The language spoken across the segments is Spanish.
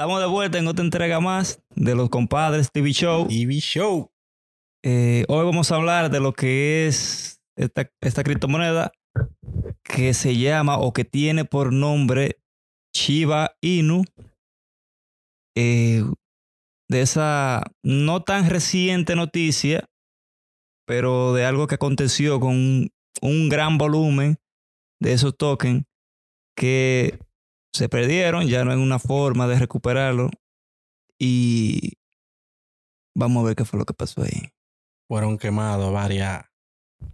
Estamos de vuelta en otra entrega más de los compadres TV Show. TV Show. Eh, hoy vamos a hablar de lo que es esta, esta criptomoneda que se llama o que tiene por nombre Shiba Inu. Eh, de esa no tan reciente noticia, pero de algo que aconteció con un, un gran volumen de esos tokens que se perdieron, ya no hay una forma de recuperarlo. Y vamos a ver qué fue lo que pasó ahí. Fueron quemados varias,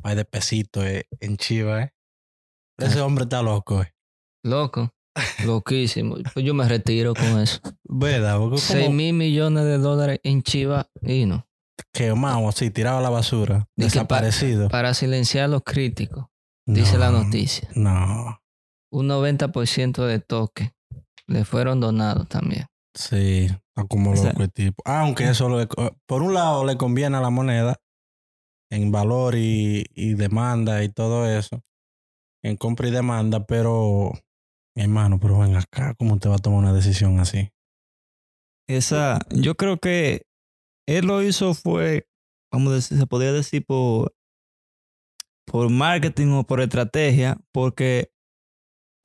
varios pesitos eh, en Chiva, ¿eh? Ese hombre está loco, ¿eh? Loco. Loquísimo. Pues yo me retiro con eso. ¿Verdad? Porque 6 como mil millones de dólares en Chiva y no. quemado así, tirado a la basura. Dice Desaparecido. Para silenciar a los críticos, dice la No, noticia. No. Un 90% de toques le fueron donados también. Sí, como O sea- loco el tipo. Aunque eso, le- por un lado, le conviene a la moneda en valor y, y demanda y todo eso, en compra y demanda, pero, mi hermano, pero ven acá, ¿cómo usted va a tomar una decisión así? Esa, yo creo que él lo hizo fue, vamos a decir, se podría decir por, por marketing o por estrategia, porque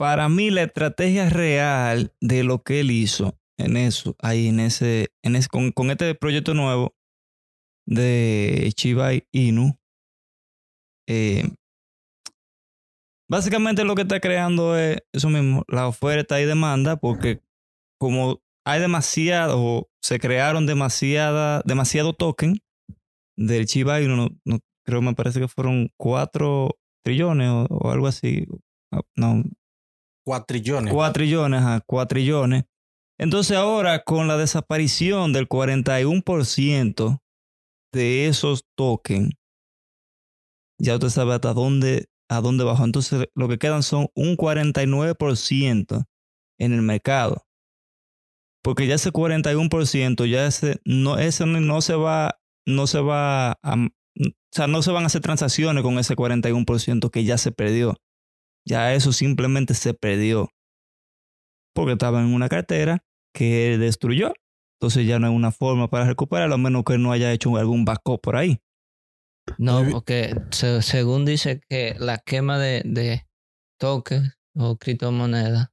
para mí la estrategia real de lo que él hizo en eso, ahí en ese, en ese con, este proyecto nuevo de Chiba Inu, eh, básicamente lo que está creando es eso mismo, la oferta y demanda, porque como hay demasiado, o se crearon demasiada, demasiado token del Chiba Inu, no, no- creo me parece que fueron cuatro trillones o, o algo así. No, Cuatrillones. cuatro trillones, ajá, cuatro trillones. Entonces ahora con la desaparición del 41% de esos tokens, ya usted sabe hasta dónde, a dónde bajó. Entonces lo que quedan son un 49% en el mercado. Porque ya ese 41%, ya ese no, ese no se va, no se va a, o sea, no se van a hacer transacciones con ese 41% que ya se perdió. Ya eso simplemente se perdió. Porque estaba en una cartera que él destruyó. Entonces ya no hay una forma para recuperarlo, a menos que no haya hecho algún backup por ahí. No, porque se- según dice que la quema de, de toques o criptomonedas,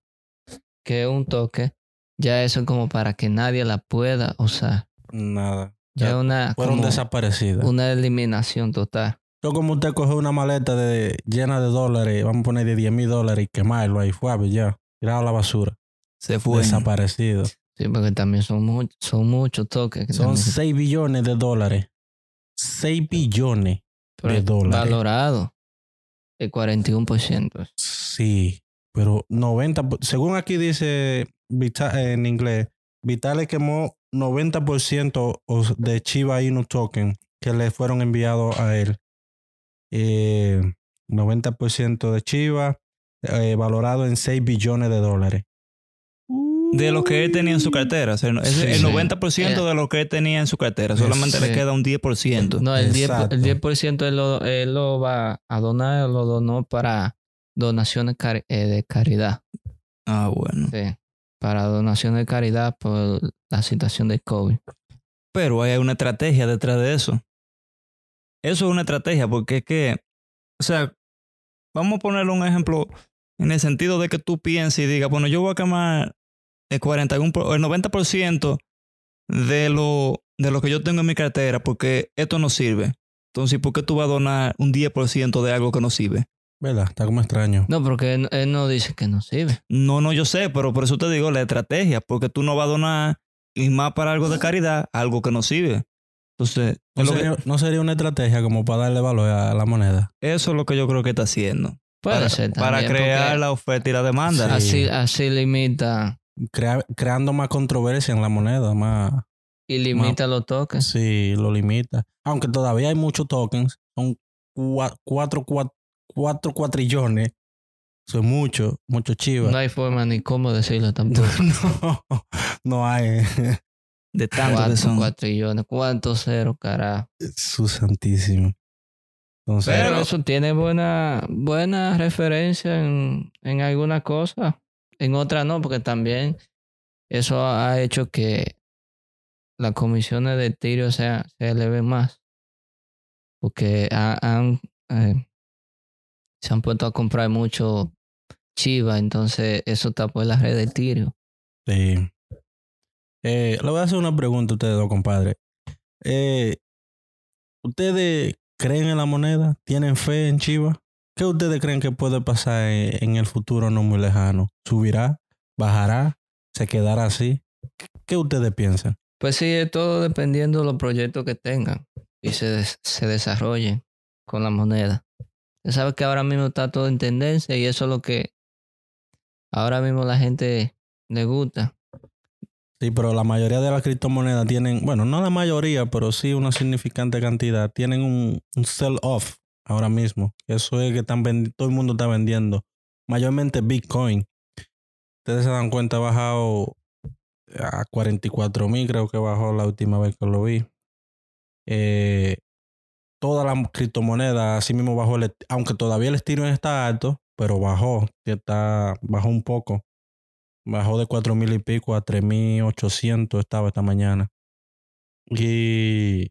que es un toque, ya eso es como para que nadie la pueda usar. Nada. Ya una, fueron como desaparecidas. una eliminación total. Yo como usted coge una maleta de, llena de dólares, vamos a poner de 10 mil dólares y quemarlo ahí, fue ya, tirado a la basura. Se fue. Desaparecido. Sí, porque también son, much- son muchos toques. que Son también se- 6 billones de dólares. 6 billones. pero de dólares. Valorado. El 41%. Sí, pero 90, por- según aquí dice en inglés, Vitale quemó 90% os- de Chiba Inu token que le fueron enviados a él. Eh, 90% de Chiba, eh, valorado en 6 billones de dólares. De lo que él tenía en su cartera. O sea, no- ese- Sí, el sí. 90% de lo que él tenía en su cartera. Solamente le queda un 10%. No, el 10%, Exacto. el 10% él, lo, él lo va a donar, lo donó para donaciones eh, de caridad. Ah, bueno. Sí, para donaciones de caridad por la situación del COVID. Pero hay una estrategia detrás de eso. Eso es una estrategia porque es que, o sea, vamos a ponerle un ejemplo en el sentido de que tú pienses y digas, bueno, yo voy a quemar el 41, por- o el 90% de lo, de lo que yo tengo en mi cartera porque esto no sirve. Entonces, ¿por qué tú vas a donar un 10% de algo que no sirve? ¿Verdad? Está como extraño. No, porque él, él no dice que no sirve. No, no, yo sé, pero por eso te digo la estrategia, porque tú no vas a donar y más para algo de caridad, algo que no sirve. Entonces, ¿No que- sería, no sería una estrategia como para darle valor a la moneda? eso es lo que yo creo que está haciendo. Puede para, ser para crear la oferta y la demanda. Sí. Así, así limita Crea- creando más controversia en la moneda, más... y limita los toques. Sí, lo limita. Aunque todavía hay muchos tokens. Son cua- cuatro, cua- cuatro cuatrillones. Eso es mucho, mucho chivas. No hay forma ni cómo decirlo tampoco. no, no hay. De tanto que Cuatro, son. cuatrillones. ¿Cuántos ceros, carajo? Su santísimo. Entonces, Pero, Pero- eso tiene buena, buena referencia en, en alguna cosa. En otra no, porque también eso ha hecho que las comisiones de tiro sea, se eleven más. Porque ha- han, eh, se han puesto a comprar mucho chiva, entonces eso tapó la red de tiro. Sí. Eh, le voy a hacer una pregunta a ustedes dos, compadre. Eh, ¿Ustedes creen en la moneda? ¿Tienen fe en Chiva? ¿Qué ustedes creen que puede pasar en, el futuro no muy lejano? ¿Subirá? ¿Bajará? ¿Se quedará así? ¿Qué ustedes piensan? Pues sí, es todo dependiendo de los proyectos que tengan y se, se desarrollen con la moneda. Ya sabes que ahora mismo está todo en tendencia y eso es lo que ahora mismo la gente le gusta. Sí, pero la mayoría de las criptomonedas tienen, bueno, no la mayoría, pero sí una significante cantidad, tienen un, sell-off ahora mismo. Eso es que están todo el mundo está vendiendo. Mayormente Bitcoin. Ustedes se dan cuenta, ha bajado a 44 mil, creo que bajó la última vez que lo vi. Eh, todas las criptomonedas, así mismo bajó, el, aunque todavía el Ethereum está alto, pero bajó, está, bajó un poco. Bajó de cuatro mil y pico a tres mil ochocientos estaba esta mañana. Y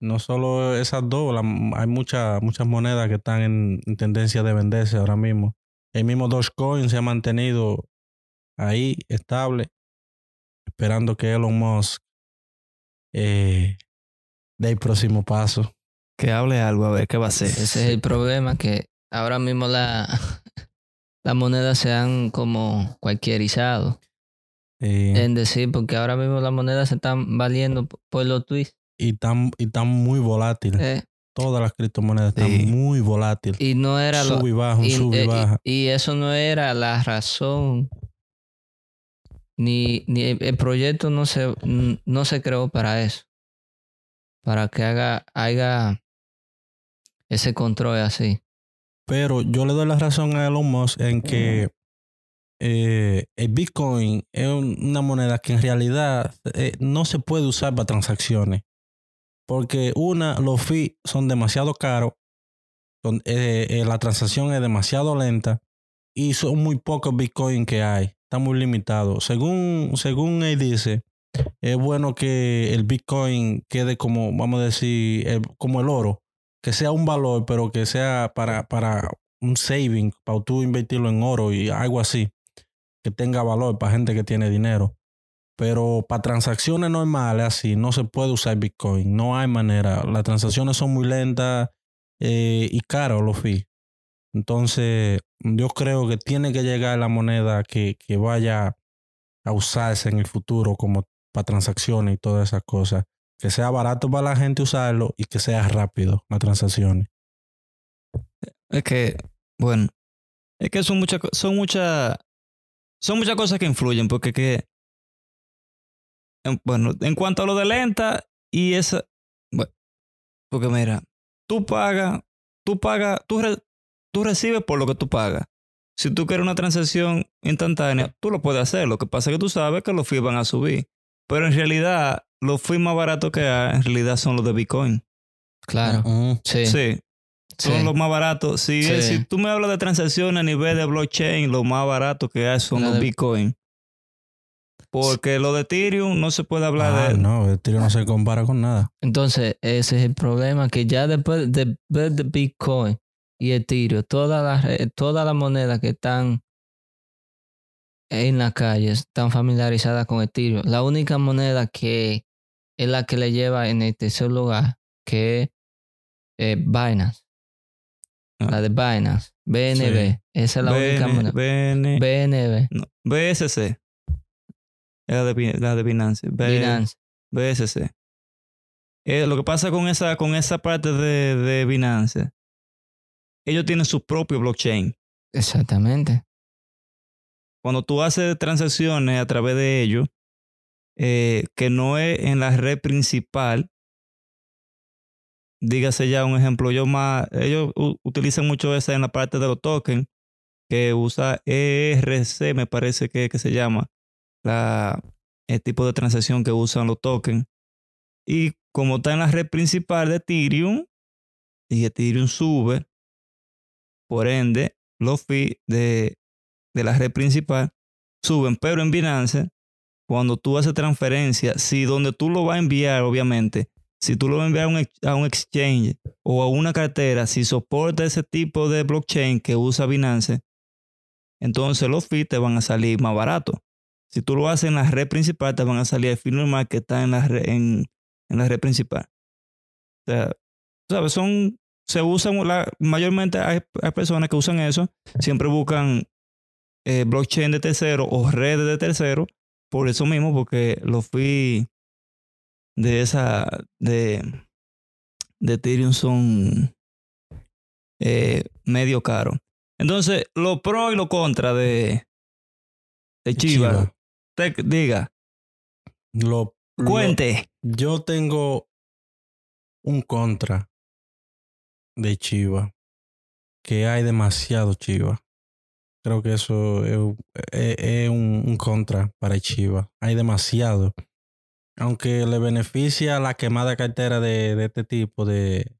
no solo esas dos, la- hay muchas muchas monedas que están en, en tendencia de venderse ahora mismo. El mismo Dogecoin se ha mantenido ahí estable, esperando que Elon Musk eh, dé el próximo paso. Que hable algo, a ver qué va a hacer. Ese es el problema, que ahora mismo la, las monedas se han como cualquierizado. Eh, En decir, porque ahora mismo las monedas se están valiendo por los tweets. y tan, y tan muy volátil. eh, Todas las criptomonedas están Sí. muy volátil. y no era y baja, un y, sube eh, y y- baja. y eso no era la razón. Ni, ni el proyecto no se, no se creó para eso. Para que haga, haga ese control así. Pero yo le doy la razón a Elon Musk en que eh, el Bitcoin es un- una moneda que en realidad eh, no se puede usar para transacciones. Porque una, los fees son demasiado caros, son- eh, la transacción es demasiado lenta y son muy pocos Bitcoin que hay. Está muy limitado. Según, según él dice, es bueno que el Bitcoin quede como, vamos a decir, como el oro que sea un valor, pero que sea para, para un saving, para tú invertirlo en oro y algo así, que tenga valor para gente que tiene dinero. Pero para transacciones normales así, no se puede usar Bitcoin, no hay manera. Las transacciones son muy lentas eh, y caros los fees. Entonces, yo creo que tiene que llegar la moneda que, que vaya a usarse en el futuro como para transacciones y todas esas cosas que sea barato para la gente usarlo y que sea rápido las transacciones. Es que, bueno, es que son muchas, son muchas, son muchas cosas que influyen, porque que, en- bueno, en cuanto a lo de lenta y esa, bueno, porque mira, tú pagas, tú pagas, tú, re- tú recibes por lo que tú pagas. Si tú quieres una transacción instantánea, tú lo puedes hacer. Lo que pasa es que tú sabes que los fees van a subir. Pero en realidad, los fees más baratos que hay, en realidad son los de Bitcoin. Claro. Sí. Sí, son sí. los más baratos. Si, Sí. si tú me hablas de transacciones a nivel de blockchain, lo más barato que hay son La los de- Bitcoin. Porque lo de Ethereum no se puede hablar Ah, de... no, el tiro no se compara con nada. Entonces, ese es el problema, que ya después de de Bitcoin y Ethereum, todas las todas las monedas que están en la calle están familiarizadas con Ethereum. La única moneda que es la que le lleva en el tercer lugar, que es eh, Binance. Ah. La de Binance. BNB. Sí. Esa es la única BN, moneda. BN, BNB. no, BSC. La de, la de Binance. B- Binance. BSC. Eh, lo que pasa con esa, con esa parte de, de Binance, ellos tienen su propio blockchain. Exactamente. Cuando tú haces transacciones a través de ellos, eh, que no es en la red principal, dígase ya un ejemplo, yo más, ellos utilizan mucho esa en la parte de los tokens, que usa ERC, me parece que, que se llama, la, el tipo de transacción que usan los tokens. Y como está en la red principal de Ethereum, y Ethereum sube, por ende, los fees de, de la red principal suben, pero en Binance cuando tú haces transferencia, si donde tú lo vas a enviar, obviamente, si tú lo vas a enviar a un, a un exchange o a una cartera, si soporta ese tipo de blockchain que usa Binance, entonces los fees te van a salir más baratos. Si tú lo haces en la red principal, te van a salir el fee normal que está en la red, en, en la red principal. O sea, ¿sabes? Son, se usan, la, mayormente hay, hay personas que usan eso, siempre buscan eh, blockchain de tercero o redes de tercero, por eso mismo, porque los fees de esa, de, de Ethereum son eh, medio caros. Entonces, lo pro y lo contra de, de Chiva. Chiva. Te- diga, Lo, lo- cuente. yo tengo un contra de Chiva. Que hay demasiado Chiva. Creo que eso es, es- es un, un contra para Chiva. Hay demasiado. Aunque le beneficia la quemada cartera de, de este tipo de.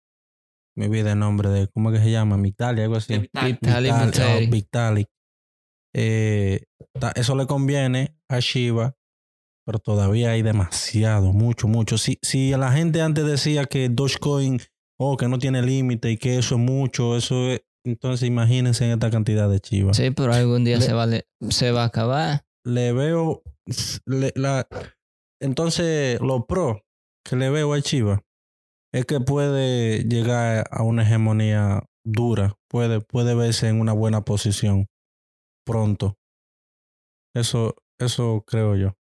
Me olvidé el nombre de. ¿Cómo es que se llama? Migdalia, algo así. Oh, Vitalik. Eh, eso le conviene a Shiva, pero todavía hay demasiado, mucho, mucho. Si, si la gente antes decía que Dogecoin, oh, que no tiene límite y que eso es mucho, eso es, entonces imagínense en esta cantidad de Chiva. Sí, pero algún día Le- se, va, a le- se va a acabar. Le veo, le- la, entonces lo pro que le veo a Chiva es que puede llegar a una hegemonía dura, puede, puede verse en una buena posición pronto. Eso, eso creo yo.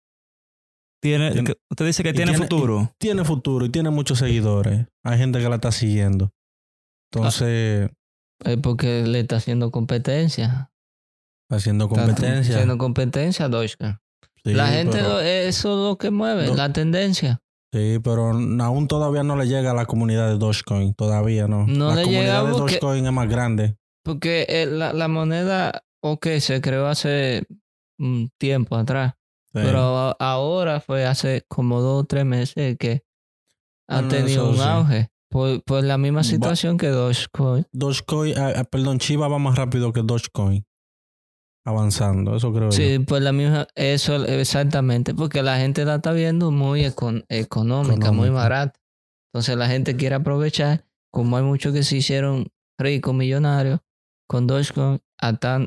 Tiene, usted dice que tiene, tiene- futuro. Tiene futuro y tiene muchos seguidores. Hay gente que la está siguiendo. Entonces, Es porque le está haciendo competencia. haciendo Está competencia. haciendo competencia a Dogecoin. Sí, la gente, pero- lo- eso es lo que mueve, No. la tendencia. Sí, pero aún todavía no le llega a la comunidad de Dogecoin. Todavía no. No la le comunidad llega de porque- Dogecoin es más grande. Porque eh, la, la moneda, ok, se creó hace un tiempo atrás. Sí. Pero ahora fue hace como dos o tres meses que ha tenido un auge. Por, por la misma Va- situación que Dogecoin. Dogecoin, ah, ah, perdón, Chiva va más rápido que Dogecoin. Avanzando, eso creo yo. Sí, por la misma, eso exactamente, porque la gente la está viendo muy econ- económica, muy barata. Entonces la gente quiere aprovechar, como hay muchos que se hicieron ricos, millonarios, con Dogecoin,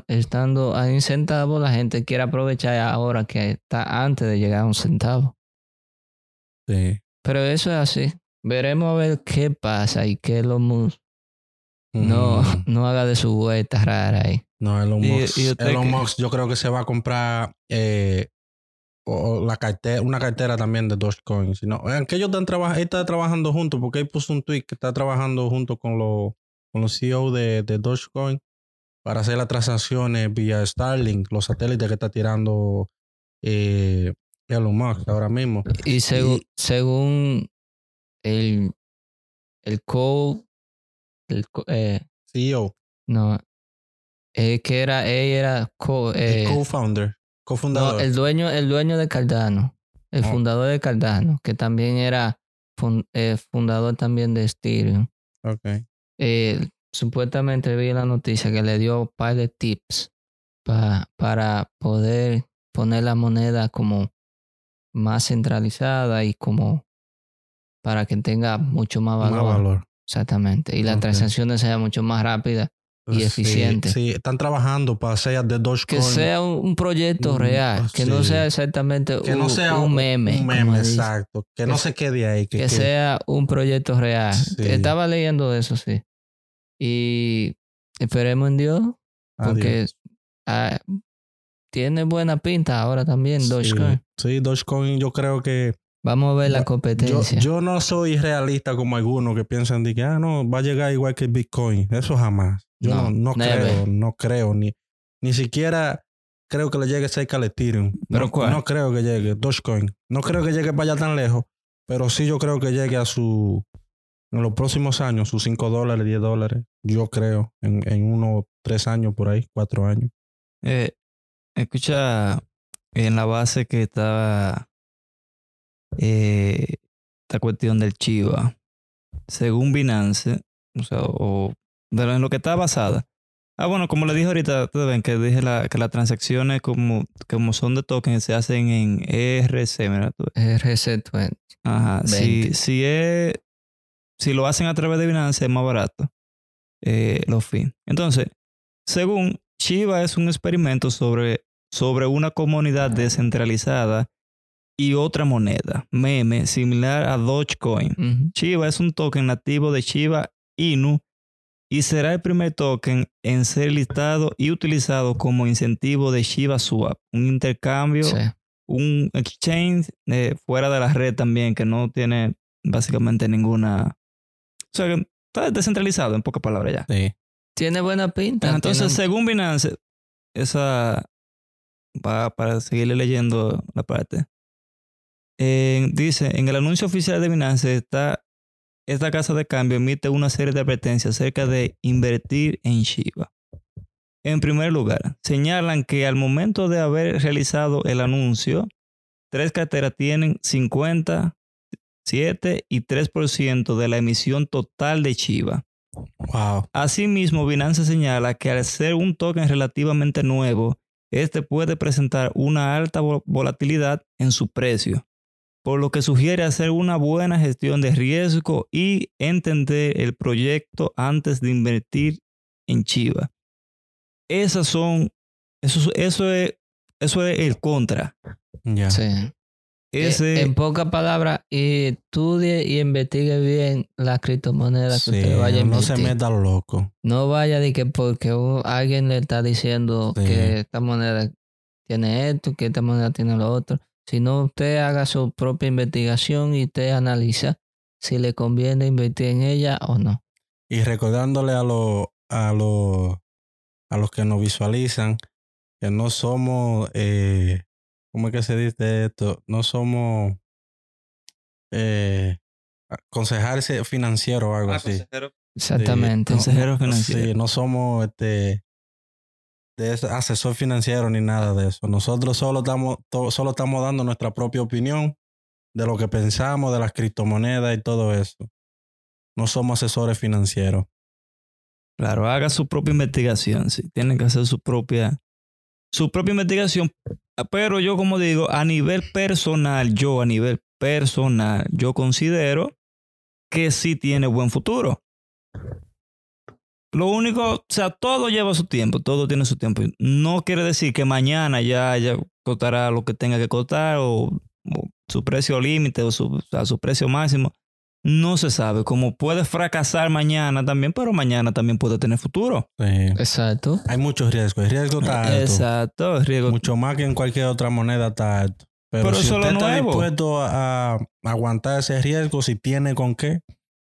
estando a un centavo, la gente quiere aprovechar ahora que está antes de llegar a un centavo. Sí. Pero eso es así. Veremos a ver qué pasa y que Elon Musk no, Mm. no haga de su vuelta rara ahí. No, Elon Musk, y Elon que- Musk yo creo que se va a comprar eh, o- o la cartera, una cartera también de Dogecoin. Si no, aunque ellos están él está trabajando juntos, porque él puso un tweet que está trabajando junto con, los con los CEO de, de Dogecoin para hacer las transacciones vía Starlink, los satélites que está tirando eh, Elon Musk ahora mismo. Y segu- Y- según el, el co, el co- eh, CEO, no, eh, que era, él era co, el eh, co-founder, no, el dueño, el dueño de Cardano, el Oh. fundador de Cardano, que también era fun- eh, fundador también de Ethereum. Ok. Eh, supuestamente vi la noticia que le dio un par de tips pa- para poder poner la moneda como más centralizada y como para que tenga mucho más Más valor. valor. Exactamente. Y las transacciones sean mucho más rápidas. Y Sí, eficiente. Sí, están trabajando para hacer de Dogecoin. Que sea un, proyecto real. Que no sea exactamente que un, no sea un meme. Un meme, exacto. Que, no se quede ahí. Que, sea un proyecto real. Sí. Estaba leyendo eso, sí. Y esperemos en Dios, porque ah, tiene buena pinta ahora también Dogecoin. Sí, sí, Dogecoin yo creo que... Vamos a ver la competencia. Yo, yo no soy realista como algunos que piensan de que, ah, no, va a llegar igual que el Bitcoin. Eso jamás. Yo No, no, creo, no creo. Ni, ni siquiera creo que le llegue cerca al Ethereum. ¿Pero no, cuál? no creo que llegue. Dogecoin. No creo que llegue para allá tan lejos. Pero sí yo creo que llegue a su... En los próximos años, sus 5 dólares, 10 dólares. Yo creo. En, en unos 3 años por ahí, 4 años. Eh, escucha en la base que estaba eh, esta cuestión del Chiva. Según Binance, o sea, o de lo, en lo que está basada, Ah, bueno, como le dije ahorita, ustedes ven que dije la, que las transacciones como, como son de tokens se hacen en ERC, ¿verdad? Tú- RC20. Ajá. Si, 20. si, es, si lo hacen a través de Binance es más barato eh, los fees. Entonces, según Chiva es un experimento sobre, sobre una comunidad descentralizada y otra moneda, meme, similar a Dogecoin. Ujú. Chiva es un token nativo de Chiva Inu y será el primer token en ser listado y utilizado como incentivo de Shiba Swap, un intercambio, Sí. un exchange eh, fuera de la red también que no tiene básicamente ninguna... O sea, que está descentralizado en pocas palabras ya. Sí. Tiene buena pinta. Entonces, tiene- según Binance, esa va para seguirle leyendo la parte. Eh, dice, en el anuncio oficial de Binance está esta casa de cambio emite una serie de advertencias acerca de invertir en Shiba. En primer lugar, señalan que al momento de haber realizado el anuncio, tres carteras tienen 50, 7 y 3% de la emisión total de Shiba. Wow. Asimismo, Binance señala que al ser un token relativamente nuevo, este puede presentar una alta vo- volatilidad en su precio, por lo que sugiere hacer una buena gestión de riesgo y entender el proyecto antes de invertir en Chiva. Esas son, eso, eso, es, eso es el contra. Ya. Sí. Ese, Eh, en pocas palabras, estudie y investigue bien las criptomonedas que usted vaya a no se invertir. meta loco. No vaya de que porque un- alguien le está diciendo Sí. que esta moneda tiene esto, que esta moneda tiene lo otro. Sino usted haga su propia investigación y usted analiza si le conviene invertir en ella o no. Y recordándole a los a los a los que nos visualizan que no somos eh, ¿cómo es que se dice esto? No somos eh, consejales financieros o Ah, algo así. Exactamente. consejero financiero. Sí, no somos este de asesor financiero ni nada de eso. Nosotros solo estamos solo estamos dando nuestra propia opinión de lo que pensamos de las criptomonedas y todo eso. No somos asesores financieros. Claro, haga su propia investigación, sí. Tienen que hacer su propia, su propia investigación. Pero yo, como digo, a nivel personal, yo a nivel personal, yo considero que sí tiene buen futuro. Lo único, o sea, todo lleva su tiempo, todo tiene su tiempo. No quiere decir que mañana ya, ya costará lo que tenga que costar o, o su precio límite o su, o sea, su precio máximo. No se sabe. Como puede fracasar mañana también, pero mañana también puede tener futuro. Sí. Exacto. Hay muchos riesgos. El riesgo está alto. Exacto. el riesgo. Mucho más que en cualquier otra moneda está alto. Pero, Pero si eso es usted lo está nuevo. dispuesto a, a aguantar ese riesgo, si tiene con qué,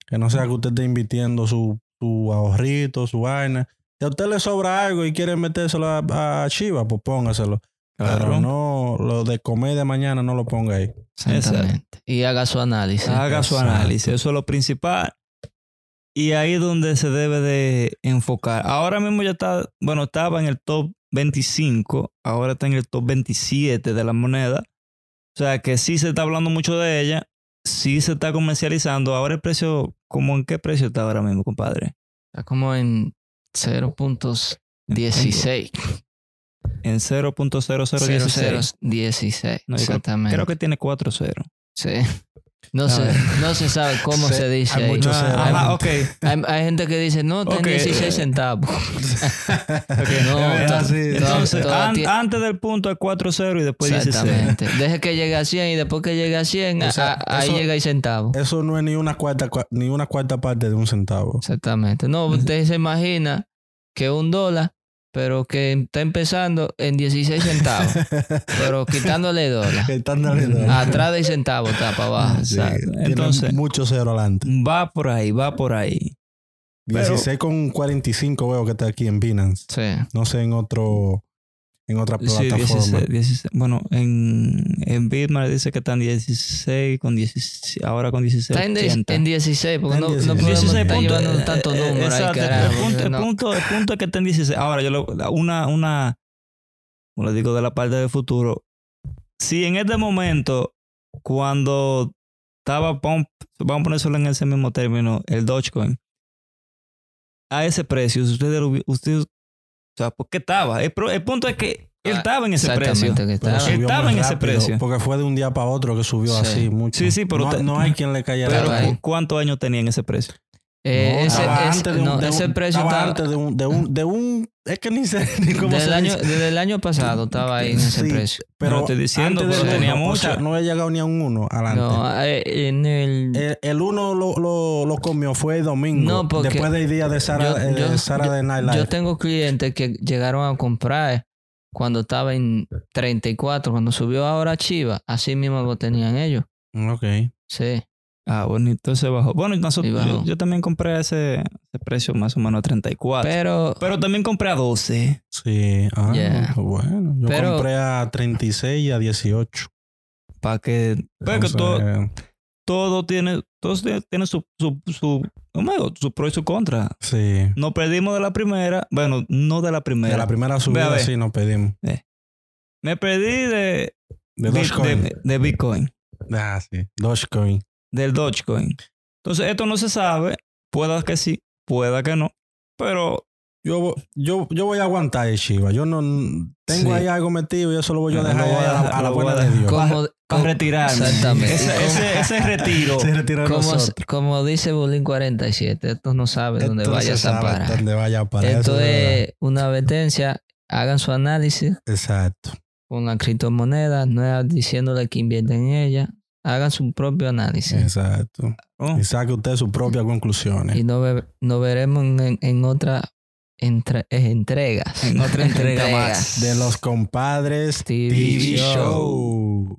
que no sea que usted esté invirtiendo su, su ahorrito, su vaina. Si a usted le sobra algo y quiere metérselo a, a Chiva, pues póngaselo. Pero Claro. no, lo de comer de mañana no lo ponga ahí. Exactamente. Y haga su análisis. Haga su análisis. Eso es lo principal. Y ahí es donde se debe de enfocar. Ahora mismo ya está, bueno, estaba en el top 25, ahora está en el top 27 de la moneda. O sea que sí se está hablando mucho de ella, sí se está comercializando. Ahora el precio, ¿cómo en qué precio está ahora mismo, compadre? Está como en 0.16. En 0.0016. 0016. No, Exactamente. Creo que tiene 4.0. Sí. No se, no se sabe cómo Sí, se dice. hay ahí. muchos Ah, ceros. ajá, ok. Hay, hay gente que dice, no, está Ok. en 16 centavos. Ok, No, Entonces, todo an- antes del punto es 4.0 y después 16. Exactamente. Deje que llegue a 100 y después que llegue a 100, O sea, a- ahí eso- llega y centavos. Eso no es ni una cuarta, cua- ni una cuarta parte de un centavo. Exactamente. No, usted se imagina que un dólar, pero que está empezando en 16 centavos, pero quitándole dólar. Están dando- Atrás de centavos está para abajo. Sí, Entonces- mucho cero adelante. Va por ahí, va por ahí. Pero- 16 con 45 veo que está aquí en Binance. Sí. No sé en otro en otra Sí, plataforma. 16, 16. Bueno, en, en Bitmart dice que están 16 con 16, ahora con 16. Está en, de- en 16, porque no, no 16. podemos 16 estar puntos, llevando eh, tantos eh, números ahí, exacto, carajo, el, punto, el, no. punto, el punto es que está en 16. Ahora, yo lo, una, una, como le digo, de la parte del futuro. Si en este momento, cuando estaba, vamos vamos a poner solo en ese mismo término, el Dogecoin, a ese precio, si usted, lo usted sea, ¿por qué estaba? El, pro- el punto es que él Ah, estaba en ese precio. que estaba. Estaba en ese rápido, precio. Porque fue de un día para otro que subió Sí. así mucho. Sí, sí, pero no, te- no hay quien le cayera Pero Estaba ahí. ¿cu- ¿cuántos años tenía en ese precio? Eh, No, ese, es- de un- no, de un- ese precio estaba estaba. antes de un, de un, de un, es que ni sé ni cómo Desde se el, año, dice. desde el año pasado estaba ahí en ese Sí, precio. Pero estoy diciendo, del tenía uno, o sea, mucho. no había llegado ni a un uno adelante. No, eh, en el. el, el uno lo, lo, lo comió fue el domingo. No, porque después del día de Sara, yo- eh, de yo- Sara yo- de Night Live. Yo tengo clientes que llegaron a comprar cuando estaba en 34, cuando subió ahora a Chiva, así mismo lo tenían ellos. Ok. Sí. Ah, bueno, entonces bajó. Bueno, nosotros, Y bajó. yo, yo también compré a ese, ese precio más o menos a 34. Pero, Pero también compré a 12. Sí. Ah, Yeah. pues bueno. Yo Pero- compré a 36 y a 18. Para que. Pero que Entonces, todo, todo tiene, todo tiene su, su, su, pro y su contra. Sí. Nos perdimos de la primera. Bueno, no de la primera. De la primera subida ve. sí nos pedimos. Me perdí de, De Bit- Dogecoin. de, de Bitcoin, Ah, sí. Dogecoin. Del Dogecoin. Entonces, esto no se sabe. Pueda que sí, pueda que no. Pero Yo, yo, yo voy a aguantar el Shiva. Yo no tengo Sí. ahí algo metido y eso lo voy yo a No, dejar lo voy a dejar- a la buena de. Dios. Con- como, para retirarme. Exactamente. Ese, ese, ese retiro. Se retira como, como dice Bulín 47, esto no sabe dónde Esto no vayas se a sabe parar. Dónde vaya a parar. Esto es una advertencia. Hagan su análisis. Exacto. con la criptomoneda, no es diciéndole que invierten en ella. Hagan su propio análisis. Exacto. Oh, Y saque usted sus propias conclusiones. Y nos, ve- nos veremos en, en otra entre- eh, entregas. En otra entrega más. De los compadres TV TV Show. Show.